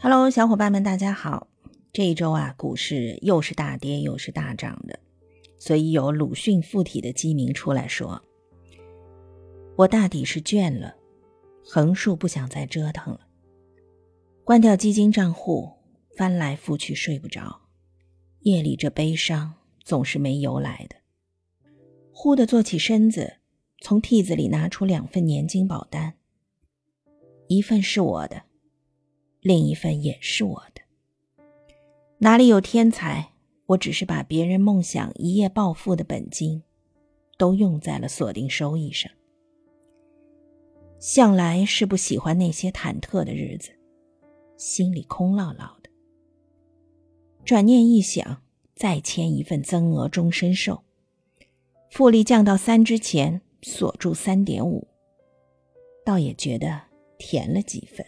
Hello，小伙伴们，大家好。这一周啊，股市又是大跌又是大涨的，所以有鲁迅附体的鸡鸣出来说：“我大抵是倦了，横竖不想再折腾了。关掉基金账户，翻来覆去睡不着，夜里这悲伤总是没由来的。忽地坐起身子，从屉子里拿出两份年金保单，一份是我的。”另一份也是我的。哪里有天才？我只是把别人梦想一夜暴富的本金，都用在了锁定收益上。向来是不喜欢那些忐忑的日子，心里空落落的。转念一想，再签一份增额终身寿，复利降到三之前锁住三点五，倒也觉得甜了几分。